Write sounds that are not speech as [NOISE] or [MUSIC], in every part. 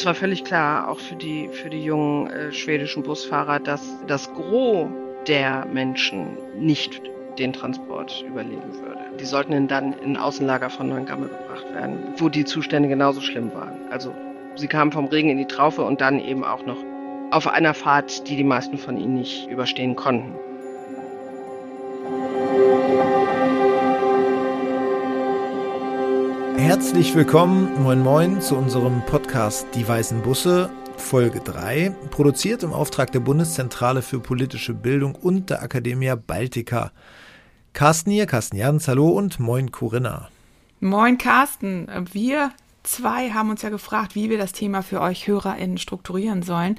Es war völlig klar, auch für die, für die jungen äh, schwedischen Busfahrer, dass das Gros der Menschen nicht den Transport überleben würde. Die sollten dann in Außenlager von Neuengamme gebracht werden, wo die Zustände genauso schlimm waren. Also sie kamen vom Regen in die Traufe und dann eben auch noch auf einer Fahrt, die die meisten von ihnen nicht überstehen konnten. Herzlich willkommen, moin moin, zu unserem Podcast Die Weißen Busse, Folge 3, produziert im Auftrag der Bundeszentrale für politische Bildung und der Academia Baltica. Carsten hier, Carsten Jans, hallo und moin Corinna. Moin Carsten, wir zwei haben uns ja gefragt, wie wir das Thema für euch HörerInnen strukturieren sollen.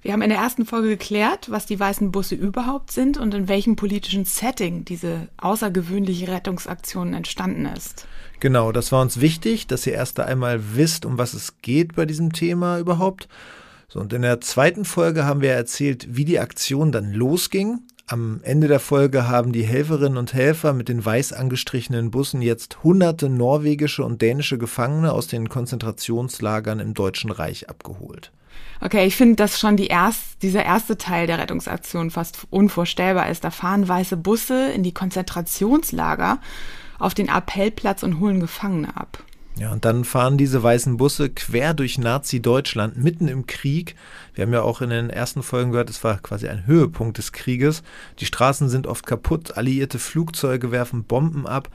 Wir haben in der ersten Folge geklärt, was die weißen Busse überhaupt sind und in welchem politischen Setting diese außergewöhnliche Rettungsaktion entstanden ist. Genau, das war uns wichtig, dass ihr erst einmal wisst, um was es geht bei diesem Thema überhaupt. So, und in der zweiten Folge haben wir erzählt, wie die Aktion dann losging. Am Ende der Folge haben die Helferinnen und Helfer mit den weiß angestrichenen Bussen jetzt hunderte norwegische und dänische Gefangene aus den Konzentrationslagern im Deutschen Reich abgeholt. Okay, ich finde, dass schon die erst, dieser erste Teil der Rettungsaktion fast unvorstellbar ist. Da fahren weiße Busse in die Konzentrationslager auf den Appellplatz und holen Gefangene ab. Ja, und dann fahren diese weißen Busse quer durch Nazi-Deutschland, mitten im Krieg. Wir haben ja auch in den ersten Folgen gehört, es war quasi ein Höhepunkt des Krieges. Die Straßen sind oft kaputt, alliierte Flugzeuge werfen Bomben ab.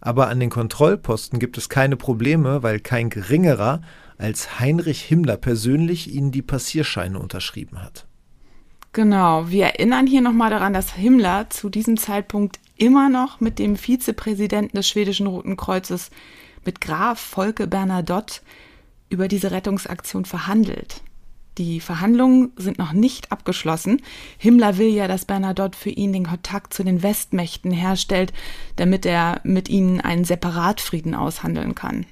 Aber an den Kontrollposten gibt es keine Probleme, weil kein geringerer als Heinrich Himmler persönlich ihnen die Passierscheine unterschrieben hat. Genau, wir erinnern hier nochmal daran, dass Himmler zu diesem Zeitpunkt immer noch mit dem Vizepräsidenten des schwedischen Roten Kreuzes, mit Graf Volke Bernadotte, über diese Rettungsaktion verhandelt. Die Verhandlungen sind noch nicht abgeschlossen. Himmler will ja, dass Bernadotte für ihn den Kontakt zu den Westmächten herstellt, damit er mit ihnen einen Separatfrieden aushandeln kann.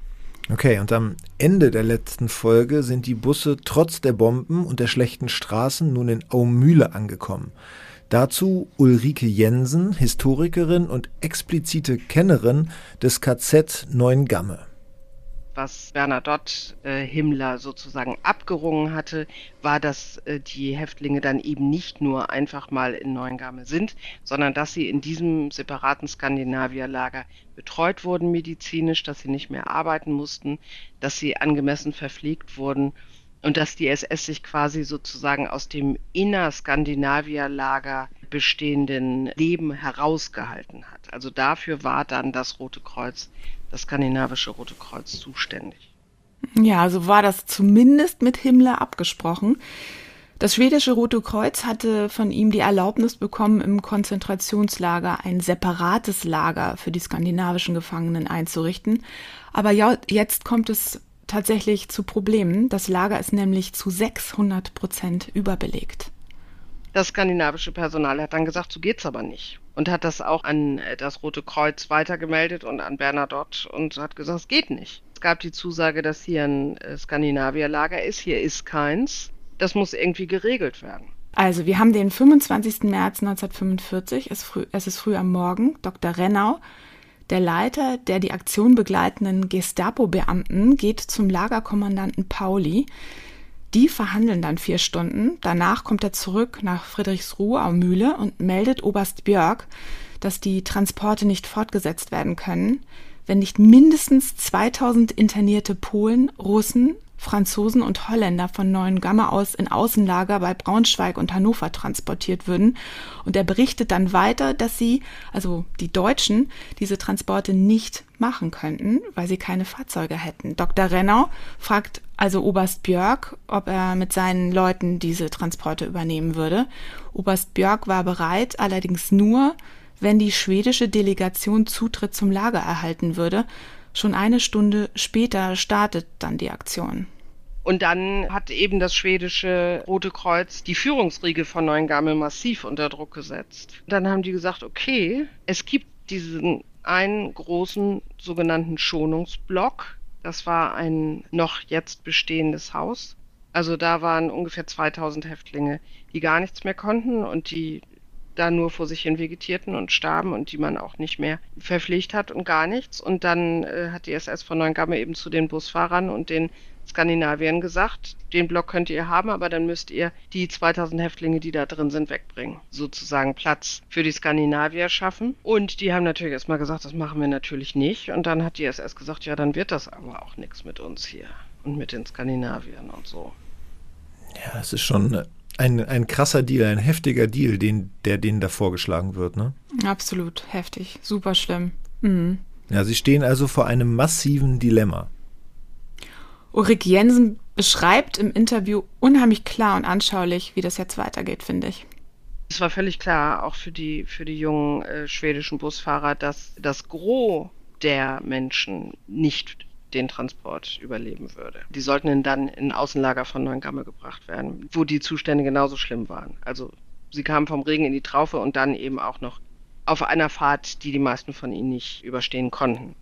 Okay, und am Ende der letzten Folge sind die Busse trotz der Bomben und der schlechten Straßen nun in Aumühle angekommen. Dazu Ulrike Jensen, Historikerin und explizite Kennerin des KZ Neuengamme. Was Bernadotte äh, Himmler sozusagen abgerungen hatte, war, dass äh, die Häftlinge dann eben nicht nur einfach mal in Neuengamme sind, sondern dass sie in diesem separaten Skandinavierlager betreut wurden medizinisch, dass sie nicht mehr arbeiten mussten, dass sie angemessen verpflegt wurden und dass die SS sich quasi sozusagen aus dem Innerskandinavier-Lager bestehenden Leben herausgehalten hat. Also dafür war dann das Rote Kreuz, das skandinavische Rote Kreuz zuständig. Ja, so war das zumindest mit Himmler abgesprochen. Das schwedische Rote Kreuz hatte von ihm die Erlaubnis bekommen, im Konzentrationslager ein separates Lager für die skandinavischen Gefangenen einzurichten. Aber ja, jetzt kommt es tatsächlich zu Problemen. Das Lager ist nämlich zu 600 Prozent überbelegt. Das skandinavische Personal hat dann gesagt, so geht's aber nicht. Und hat das auch an äh, das Rote Kreuz weitergemeldet und an Bernadotte und hat gesagt, es geht nicht. Es gab die Zusage, dass hier ein äh, Skandinavierlager ist, hier ist keins. Das muss irgendwie geregelt werden. Also, wir haben den 25. März 1945, es, früh, es ist früh am Morgen. Dr. Rennau der Leiter der die Aktion begleitenden Gestapo-Beamten geht zum Lagerkommandanten Pauli. Die verhandeln dann vier Stunden. Danach kommt er zurück nach Friedrichsruhe am Mühle und meldet Oberst Björk, dass die Transporte nicht fortgesetzt werden können, wenn nicht mindestens 2000 internierte Polen, Russen, Franzosen und Holländer von Neuengamme aus in Außenlager bei Braunschweig und Hannover transportiert würden. Und er berichtet dann weiter, dass sie, also die Deutschen, diese Transporte nicht machen könnten, weil sie keine Fahrzeuge hätten. Dr. Rennau fragt also Oberst Björk, ob er mit seinen Leuten diese Transporte übernehmen würde. Oberst Björk war bereit, allerdings nur, wenn die schwedische Delegation Zutritt zum Lager erhalten würde, Schon eine Stunde später startet dann die Aktion. Und dann hat eben das schwedische Rote Kreuz die Führungsriege von Neuengamme massiv unter Druck gesetzt. Dann haben die gesagt, okay, es gibt diesen einen großen sogenannten Schonungsblock. Das war ein noch jetzt bestehendes Haus. Also da waren ungefähr 2000 Häftlinge, die gar nichts mehr konnten und die da nur vor sich hin vegetierten und starben und die man auch nicht mehr verpflegt hat und gar nichts. Und dann äh, hat die SS von Neuengamme eben zu den Busfahrern und den Skandinavien gesagt, den Block könnt ihr haben, aber dann müsst ihr die 2000 Häftlinge, die da drin sind, wegbringen. Sozusagen Platz für die Skandinavier schaffen. Und die haben natürlich erstmal gesagt, das machen wir natürlich nicht. Und dann hat die SS gesagt, ja, dann wird das aber auch nichts mit uns hier und mit den Skandinaviern und so. Ja, es ist schon ein, ein krasser Deal, ein heftiger Deal, den, der denen da vorgeschlagen wird, ne? Absolut heftig, super schlimm. Mhm. Ja, sie stehen also vor einem massiven Dilemma. Ulrike Jensen beschreibt im Interview unheimlich klar und anschaulich, wie das jetzt weitergeht, finde ich. Es war völlig klar, auch für die, für die jungen äh, schwedischen Busfahrer, dass das Gros der Menschen nicht den Transport überleben würde. Die sollten dann in Außenlager von Neuengamme gebracht werden, wo die Zustände genauso schlimm waren. Also sie kamen vom Regen in die Traufe und dann eben auch noch auf einer Fahrt, die die meisten von ihnen nicht überstehen konnten.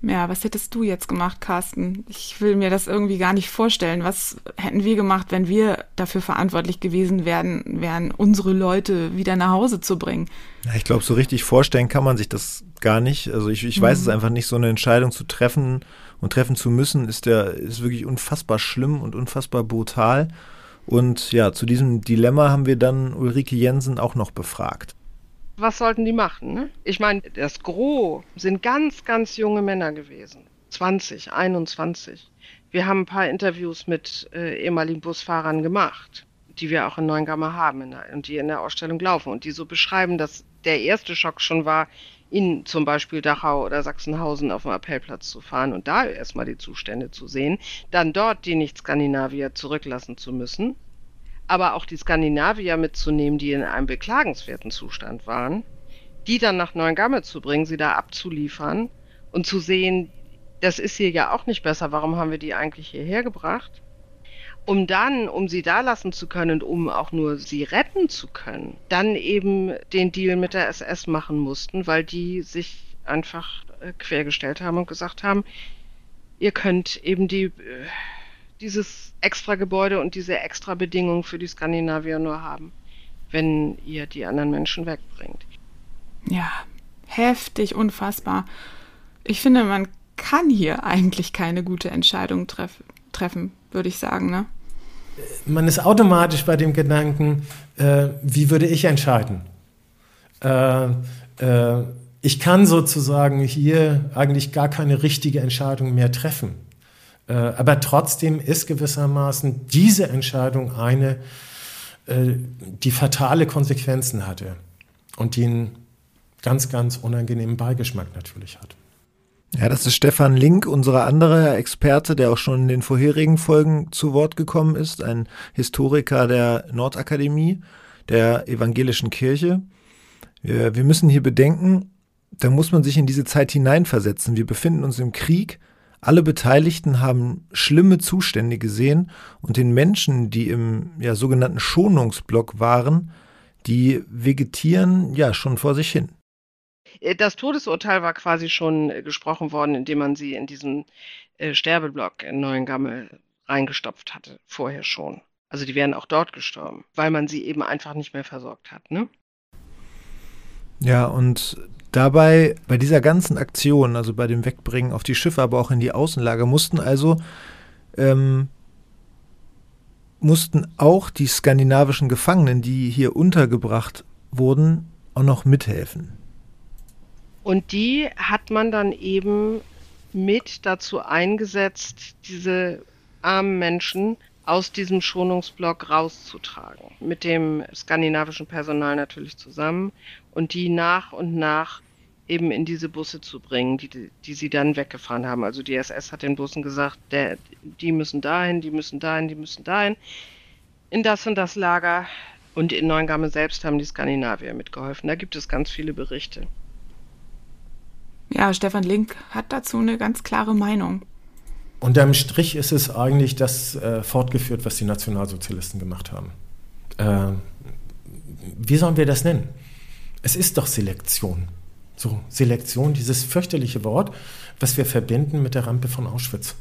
Ja, was hättest du jetzt gemacht, Carsten? Ich will mir das irgendwie gar nicht vorstellen. Was hätten wir gemacht, wenn wir dafür verantwortlich gewesen wären, wären unsere Leute wieder nach Hause zu bringen? Ja, ich glaube, so richtig vorstellen kann man sich das gar nicht. Also ich, ich weiß mhm. es einfach nicht, so eine Entscheidung zu treffen und treffen zu müssen, ist der, ist wirklich unfassbar schlimm und unfassbar brutal. Und ja, zu diesem Dilemma haben wir dann Ulrike Jensen auch noch befragt was sollten die machen? Ne? Ich meine, das Gros sind ganz, ganz junge Männer gewesen. 20, 21. Wir haben ein paar Interviews mit äh, ehemaligen Busfahrern gemacht, die wir auch in Neuengamme haben der, und die in der Ausstellung laufen und die so beschreiben, dass der erste Schock schon war, in zum Beispiel Dachau oder Sachsenhausen auf dem Appellplatz zu fahren und da erstmal die Zustände zu sehen, dann dort die Nicht-Skandinavier zurücklassen zu müssen aber auch die Skandinavier mitzunehmen, die in einem beklagenswerten Zustand waren, die dann nach Neuengamme zu bringen, sie da abzuliefern und zu sehen, das ist hier ja auch nicht besser, warum haben wir die eigentlich hierher gebracht? Um dann, um sie da lassen zu können, um auch nur sie retten zu können, dann eben den Deal mit der SS machen mussten, weil die sich einfach äh, quergestellt haben und gesagt haben, ihr könnt eben die äh, dieses extra Gebäude und diese extra Bedingungen für die Skandinavier nur haben, wenn ihr die anderen Menschen wegbringt. Ja, heftig, unfassbar. Ich finde, man kann hier eigentlich keine gute Entscheidung treff treffen, würde ich sagen. Ne? Man ist automatisch bei dem Gedanken, äh, wie würde ich entscheiden? Äh, äh, ich kann sozusagen hier eigentlich gar keine richtige Entscheidung mehr treffen. Äh, aber trotzdem ist gewissermaßen diese Entscheidung eine, äh, die fatale Konsequenzen hatte und die einen ganz, ganz unangenehmen Beigeschmack natürlich hat. Ja, das ist Stefan Link, unser anderer Experte, der auch schon in den vorherigen Folgen zu Wort gekommen ist, ein Historiker der Nordakademie der evangelischen Kirche. Wir müssen hier bedenken, da muss man sich in diese Zeit hineinversetzen. Wir befinden uns im Krieg alle Beteiligten haben schlimme Zustände gesehen und den Menschen, die im ja, sogenannten Schonungsblock waren, die vegetieren ja schon vor sich hin. Äh, das Todesurteil war quasi schon äh, gesprochen worden, indem man sie in diesen äh, Sterbeblock in Neuengamme reingestopft hatte, vorher schon. Also die wären auch dort gestorben, weil man sie eben einfach nicht mehr versorgt hat. Ne? Ja, und Dabei, bei dieser ganzen Aktion, also bei dem Wegbringen auf die Schiffe, aber auch in die Außenlager, mussten also ähm, mussten auch die skandinavischen Gefangenen, die hier untergebracht wurden, auch noch mithelfen. Und die hat man dann eben mit dazu eingesetzt, diese armen Menschen aus diesem Schonungsblock rauszutragen. Mit dem skandinavischen Personal natürlich zusammen und die nach und nach eben in diese Busse zu bringen, die, die sie dann weggefahren haben. Also die SS hat den Bussen gesagt, der, die müssen dahin, die müssen dahin, die müssen dahin, in das und das Lager. Und in Neuengamme selbst haben die Skandinavier mitgeholfen. Da gibt es ganz viele Berichte. Ja, Stefan Link hat dazu eine ganz klare Meinung. Unterm Strich ist es eigentlich das äh, fortgeführt, was die Nationalsozialisten gemacht haben. Äh, wie sollen wir das nennen? Es ist doch Selektion. So, Selektion, dieses fürchterliche Wort, was wir verbinden mit der Rampe von Auschwitz.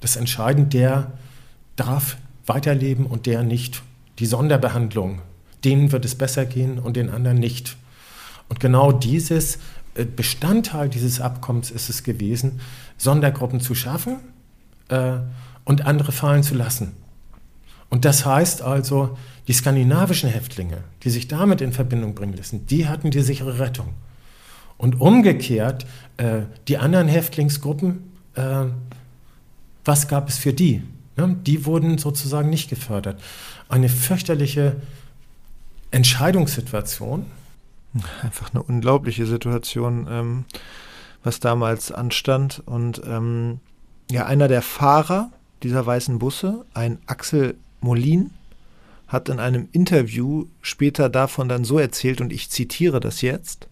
Das Entscheiden, der darf weiterleben und der nicht. Die Sonderbehandlung, denen wird es besser gehen und den anderen nicht. Und genau dieses äh, Bestandteil dieses Abkommens ist es gewesen, Sondergruppen zu schaffen, äh, und andere fallen zu lassen. Und das heißt also, die skandinavischen Häftlinge, die sich damit in Verbindung bringen lassen, die hatten die sichere Rettung. Und umgekehrt, äh, die anderen Häftlingsgruppen, äh, was gab es für die? Ne? Die wurden sozusagen nicht gefördert. Eine fürchterliche Entscheidungssituation. Einfach eine unglaubliche Situation, ähm, was damals anstand. Und ähm, ja, einer der Fahrer dieser weißen Busse, ein Axel Molin, hat in einem Interview später davon dann so erzählt, und ich zitiere das jetzt.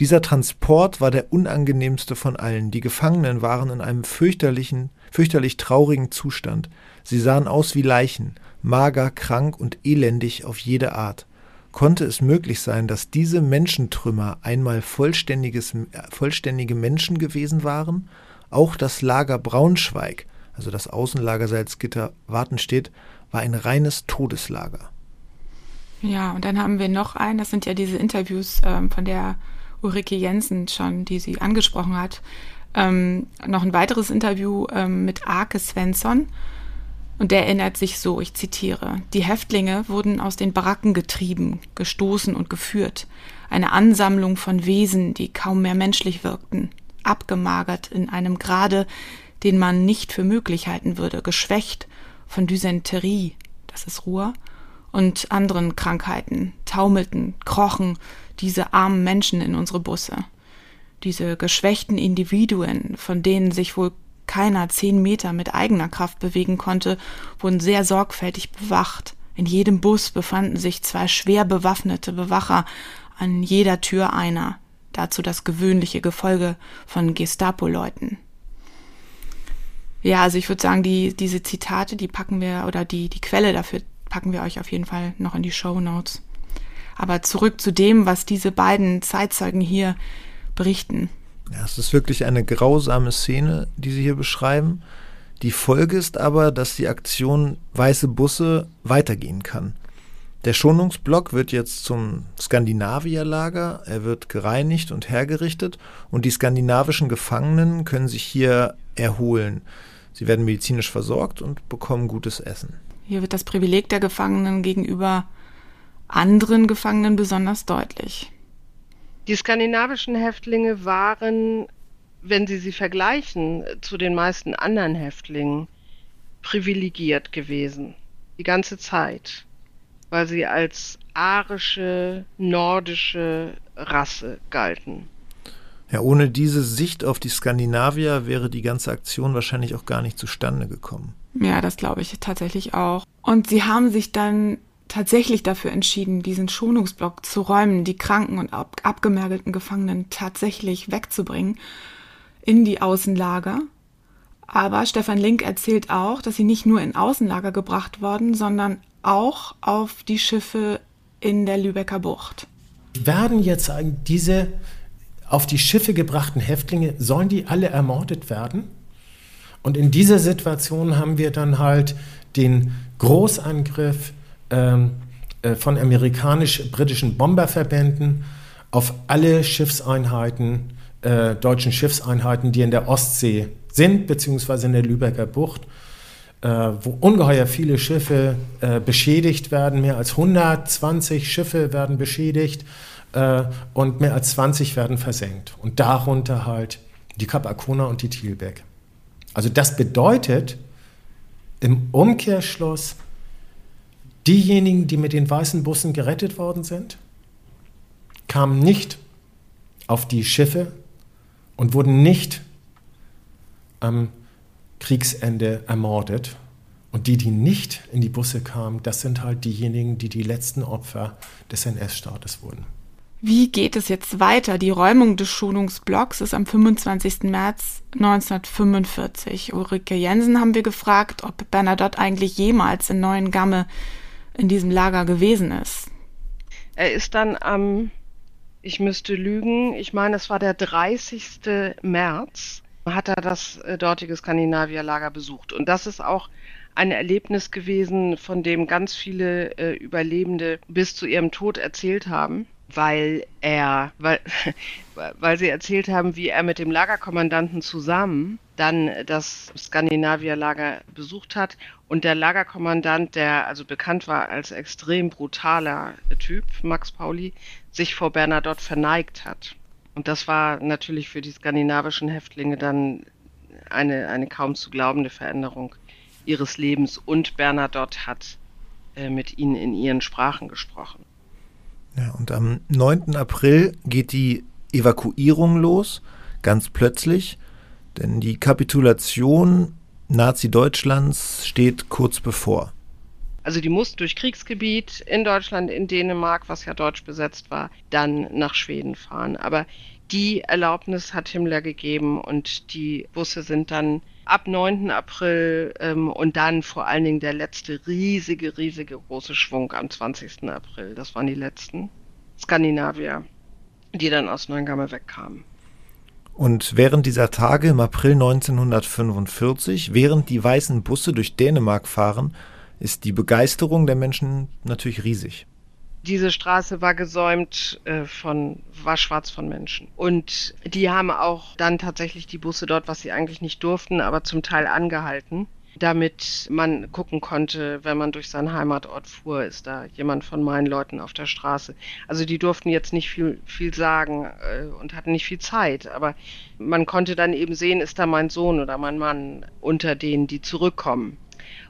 Dieser Transport war der unangenehmste von allen. Die Gefangenen waren in einem fürchterlichen, fürchterlich traurigen Zustand. Sie sahen aus wie Leichen, mager, krank und elendig auf jede Art. Konnte es möglich sein, dass diese Menschentrümmer einmal vollständiges, vollständige Menschen gewesen waren? Auch das Lager Braunschweig, also das Außenlager Salzgitter Wartenstedt, war ein reines Todeslager. Ja, und dann haben wir noch einen, das sind ja diese Interviews ähm, von der Ulrike Jensen schon, die sie angesprochen hat. Ähm, noch ein weiteres Interview ähm, mit Arke Svensson. Und der erinnert sich so, ich zitiere, die Häftlinge wurden aus den Baracken getrieben, gestoßen und geführt. Eine Ansammlung von Wesen, die kaum mehr menschlich wirkten, abgemagert in einem Grade, den man nicht für möglich halten würde, geschwächt von Dysenterie, das ist Ruhr, und anderen Krankheiten, taumelten, krochen diese armen Menschen in unsere Busse. Diese geschwächten Individuen, von denen sich wohl keiner zehn Meter mit eigener Kraft bewegen konnte, wurden sehr sorgfältig bewacht. In jedem Bus befanden sich zwei schwer bewaffnete Bewacher, an jeder Tür einer, dazu das gewöhnliche Gefolge von Gestapo-Leuten. Ja, also ich würde sagen, die, diese Zitate, die packen wir, oder die, die Quelle dafür packen wir euch auf jeden Fall noch in die Show Notes. Aber zurück zu dem, was diese beiden Zeitzeugen hier berichten. Ja, es ist wirklich eine grausame Szene, die sie hier beschreiben. Die Folge ist aber, dass die Aktion Weiße Busse weitergehen kann. Der Schonungsblock wird jetzt zum Skandinavierlager, er wird gereinigt und hergerichtet und die skandinavischen Gefangenen können sich hier erholen. Sie werden medizinisch versorgt und bekommen gutes Essen. Hier wird das Privileg der Gefangenen gegenüber anderen Gefangenen besonders deutlich. Die skandinavischen Häftlinge waren, wenn Sie sie vergleichen zu den meisten anderen Häftlingen, privilegiert gewesen. Die ganze Zeit. Weil sie als arische, nordische Rasse galten. Ja, ohne diese Sicht auf die Skandinavier wäre die ganze Aktion wahrscheinlich auch gar nicht zustande gekommen. Ja, das glaube ich tatsächlich auch. Und sie haben sich dann tatsächlich dafür entschieden, diesen Schonungsblock zu räumen, die kranken und ab abgemergelten Gefangenen tatsächlich wegzubringen in die Außenlager. Aber Stefan Link erzählt auch, dass sie nicht nur in Außenlager gebracht worden, sondern auch auf die Schiffe in der Lübecker Bucht. Werden jetzt diese auf die Schiffe gebrachten Häftlinge, sollen die alle ermordet werden? Und in dieser Situation haben wir dann halt den Großangriff von amerikanisch-britischen Bomberverbänden auf alle Schiffseinheiten, äh, deutschen Schiffseinheiten, die in der Ostsee sind, beziehungsweise in der Lübecker Bucht, äh, wo ungeheuer viele Schiffe äh, beschädigt werden. Mehr als 120 Schiffe werden beschädigt äh, und mehr als 20 werden versenkt. Und darunter halt die Kap Arkona und die Thielbeck. Also das bedeutet im Umkehrschluss, Diejenigen, die mit den weißen Bussen gerettet worden sind, kamen nicht auf die Schiffe und wurden nicht am Kriegsende ermordet. Und die, die nicht in die Busse kamen, das sind halt diejenigen, die die letzten Opfer des NS-Staates wurden. Wie geht es jetzt weiter? Die Räumung des Schonungsblocks ist am 25. März 1945. Ulrike Jensen haben wir gefragt, ob Bernadotte eigentlich jemals in Neuengamme in diesem Lager gewesen ist. Er ist dann am, ich müsste lügen, ich meine, es war der 30. März, hat er das äh, dortige Skandinavierlager besucht. Und das ist auch ein Erlebnis gewesen, von dem ganz viele äh, Überlebende bis zu ihrem Tod erzählt haben, weil er, weil, [LAUGHS] weil sie erzählt haben, wie er mit dem Lagerkommandanten zusammen dann das Skandinavier-Lager besucht hat und der Lagerkommandant, der also bekannt war als extrem brutaler Typ, Max Pauli, sich vor Bernadotte verneigt hat. Und das war natürlich für die skandinavischen Häftlinge dann eine, eine kaum zu glaubende Veränderung ihres Lebens. Und Bernadotte hat äh, mit ihnen in ihren Sprachen gesprochen. Ja, und am 9. April geht die Evakuierung los, ganz plötzlich, denn die Kapitulation Nazi-Deutschlands steht kurz bevor. Also die mussten durch Kriegsgebiet in Deutschland, in Dänemark, was ja deutsch besetzt war, dann nach Schweden fahren. Aber die Erlaubnis hat Himmler gegeben und die Busse sind dann ab 9. April ähm, und dann vor allen Dingen der letzte riesige, riesige große Schwung am 20. April. Das waren die letzten Skandinavier, die dann aus Neuengamme wegkamen. Und während dieser Tage im April 1945, während die weißen Busse durch Dänemark fahren, ist die Begeisterung der Menschen natürlich riesig diese Straße war gesäumt äh, von, war schwarz von Menschen. Und die haben auch dann tatsächlich die Busse dort, was sie eigentlich nicht durften, aber zum Teil angehalten, damit man gucken konnte, wenn man durch seinen Heimatort fuhr, ist da jemand von meinen Leuten auf der Straße. Also die durften jetzt nicht viel, viel sagen äh, und hatten nicht viel Zeit, aber man konnte dann eben sehen, ist da mein Sohn oder mein Mann unter denen, die zurückkommen.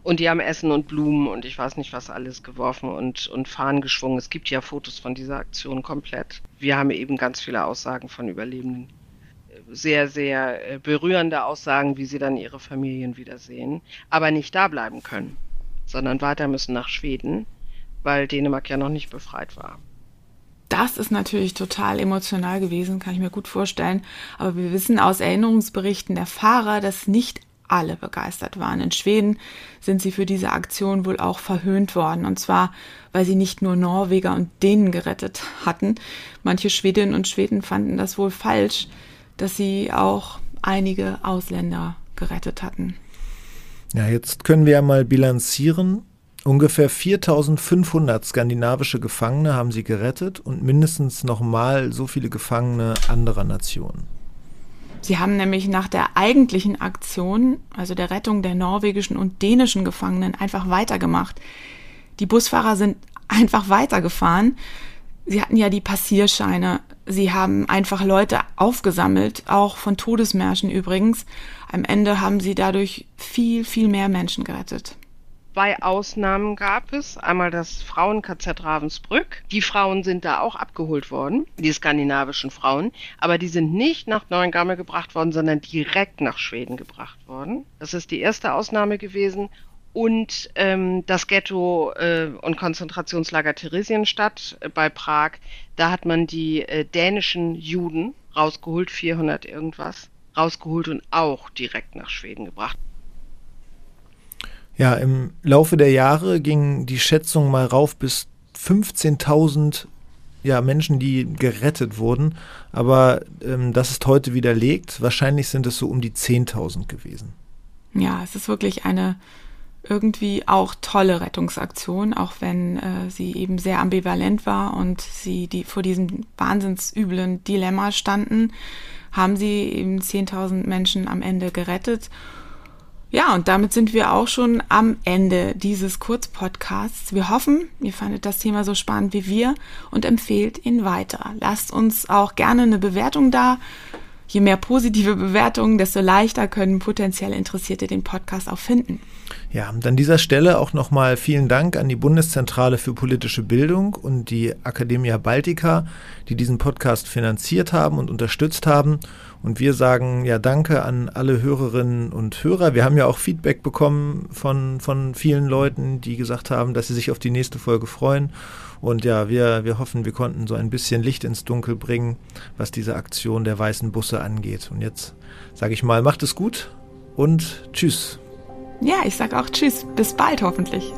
Und die haben Essen und Blumen und ich weiß nicht was alles geworfen und, und Fahnen geschwungen. Es gibt ja Fotos von dieser Aktion komplett. Wir haben eben ganz viele Aussagen von Überlebenden. Sehr, sehr äh, berührende Aussagen, wie sie dann ihre Familien wiedersehen. Aber nicht da bleiben können, sondern weiter müssen nach Schweden, weil Dänemark ja noch nicht befreit war. Das ist natürlich total emotional gewesen, kann ich mir gut vorstellen. Aber wir wissen aus Erinnerungsberichten der Fahrer, dass nicht alle begeistert waren. In Schweden sind sie für diese Aktion wohl auch verhöhnt worden. Und zwar, weil sie nicht nur Norweger und Dänen gerettet hatten. Manche Schwedinnen und Schweden fanden das wohl falsch, dass sie auch einige Ausländer gerettet hatten. Ja, jetzt können wir ja mal bilanzieren. Ungefähr 4500 skandinavische Gefangene haben sie gerettet und mindestens nochmal so viele Gefangene anderer Nationen. Sie haben nämlich nach der eigentlichen Aktion, also der Rettung der norwegischen und dänischen Gefangenen, einfach weitergemacht. Die Busfahrer sind einfach weitergefahren. Sie hatten ja die Passierscheine. Sie haben einfach Leute aufgesammelt, auch von Todesmärschen übrigens. Am Ende haben sie dadurch viel, viel mehr Menschen gerettet zwei Ausnahmen gab es. Einmal das Frauen-KZ Ravensbrück. Die Frauen sind da auch abgeholt worden, die skandinavischen Frauen. Aber die sind nicht nach Neuengamme gebracht worden, sondern direkt nach Schweden gebracht worden. Das ist die erste Ausnahme gewesen. Und ähm, das Ghetto äh, und Konzentrationslager Theresienstadt äh, bei Prag, da hat man die äh, dänischen Juden rausgeholt, 400 irgendwas, rausgeholt und auch direkt nach Schweden gebracht. Ja, im Laufe der Jahre ging die Schätzung mal rauf bis 15.000 ja, Menschen, die gerettet wurden. Aber ähm, das ist heute widerlegt. Wahrscheinlich sind es so um die 10.000 gewesen. Ja, es ist wirklich eine irgendwie auch tolle Rettungsaktion, auch wenn äh, sie eben sehr ambivalent war und sie die vor diesem wahnsinnsüblen Dilemma standen, haben sie eben 10.000 Menschen am Ende gerettet. Ja, und damit sind wir auch schon am Ende dieses Kurzpodcasts. Wir hoffen, ihr fandet das Thema so spannend wie wir und empfehlt ihn weiter. Lasst uns auch gerne eine Bewertung da. Je mehr positive Bewertungen, desto leichter können potenziell Interessierte den Podcast auch finden. Ja, und an dieser Stelle auch nochmal vielen Dank an die Bundeszentrale für politische Bildung und die Academia Baltica, die diesen Podcast finanziert haben und unterstützt haben. Und wir sagen ja Danke an alle Hörerinnen und Hörer. Wir haben ja auch Feedback bekommen von, von vielen Leuten, die gesagt haben, dass sie sich auf die nächste Folge freuen. Und ja, wir, wir hoffen, wir konnten so ein bisschen Licht ins Dunkel bringen, was diese Aktion der weißen Busse angeht. Und jetzt sage ich mal, macht es gut und tschüss. Ja, ich sage auch Tschüss. Bis bald hoffentlich.